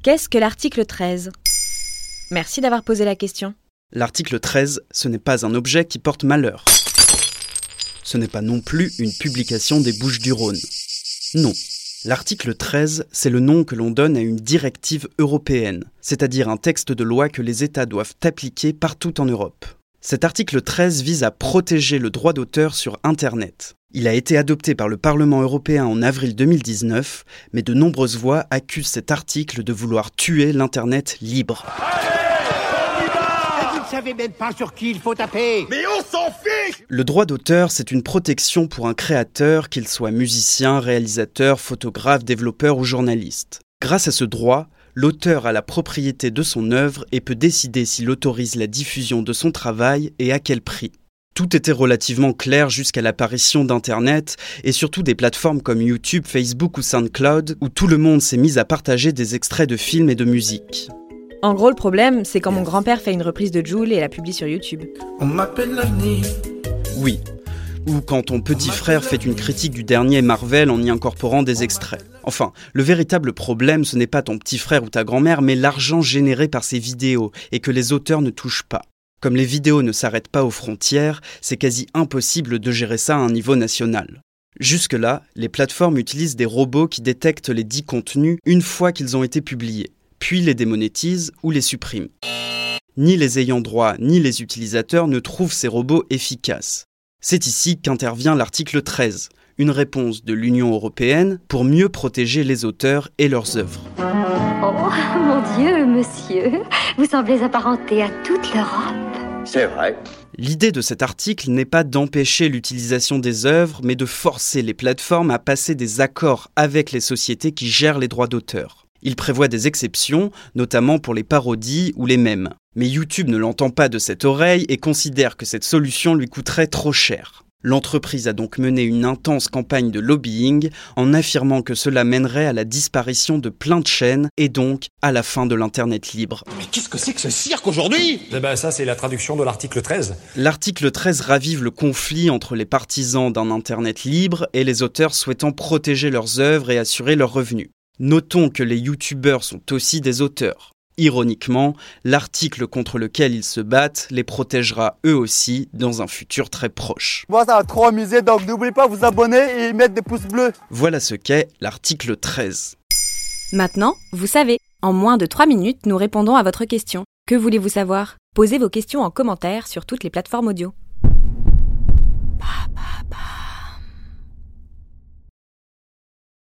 Qu'est-ce que l'article 13 Merci d'avoir posé la question. L'article 13, ce n'est pas un objet qui porte malheur. Ce n'est pas non plus une publication des Bouches du Rhône. Non. L'article 13, c'est le nom que l'on donne à une directive européenne, c'est-à-dire un texte de loi que les États doivent appliquer partout en Europe. Cet article 13 vise à protéger le droit d'auteur sur Internet. Il a été adopté par le Parlement européen en avril 2019, mais de nombreuses voix accusent cet article de vouloir tuer l'Internet libre. Vous ne savez même pas sur qui il faut taper Mais on s'en fiche Le droit d'auteur, c'est une protection pour un créateur, qu'il soit musicien, réalisateur, photographe, développeur ou journaliste. Grâce à ce droit, l'auteur a la propriété de son œuvre et peut décider s'il autorise la diffusion de son travail et à quel prix. Tout était relativement clair jusqu'à l'apparition d'Internet et surtout des plateformes comme YouTube, Facebook ou SoundCloud où tout le monde s'est mis à partager des extraits de films et de musique. En gros, le problème, c'est quand mon grand-père fait une reprise de Joule et la publie sur YouTube. On m'appelle l'avenir. Oui. Ou quand ton petit frère fait une critique du dernier Marvel en y incorporant des extraits. Enfin, le véritable problème, ce n'est pas ton petit frère ou ta grand-mère, mais l'argent généré par ces vidéos et que les auteurs ne touchent pas. Comme les vidéos ne s'arrêtent pas aux frontières, c'est quasi impossible de gérer ça à un niveau national. Jusque-là, les plateformes utilisent des robots qui détectent les dits contenus une fois qu'ils ont été publiés, puis les démonétisent ou les suppriment. Ni les ayants droit ni les utilisateurs ne trouvent ces robots efficaces. C'est ici qu'intervient l'article 13, une réponse de l'Union européenne pour mieux protéger les auteurs et leurs œuvres. Oh, mon Dieu, monsieur, vous semblez apparenté à toute l'Europe. L'idée de cet article n'est pas d'empêcher l'utilisation des œuvres, mais de forcer les plateformes à passer des accords avec les sociétés qui gèrent les droits d'auteur. Il prévoit des exceptions, notamment pour les parodies ou les mèmes. Mais YouTube ne l'entend pas de cette oreille et considère que cette solution lui coûterait trop cher. L'entreprise a donc mené une intense campagne de lobbying en affirmant que cela mènerait à la disparition de plein de chaînes et donc à la fin de l'Internet libre. Mais qu'est-ce que c'est que ce cirque aujourd'hui? Eh ben ça c'est la traduction de l'article 13. L'article 13 ravive le conflit entre les partisans d'un Internet libre et les auteurs souhaitant protéger leurs œuvres et assurer leurs revenus. Notons que les youtubeurs sont aussi des auteurs. Ironiquement, l'article contre lequel ils se battent les protégera eux aussi dans un futur très proche. Moi, ça va trop amuser, donc n'oubliez pas de vous abonner et mettre des pouces bleus. Voilà ce qu'est l'article 13. Maintenant, vous savez, en moins de 3 minutes, nous répondons à votre question. Que voulez-vous savoir? Posez vos questions en commentaire sur toutes les plateformes audio.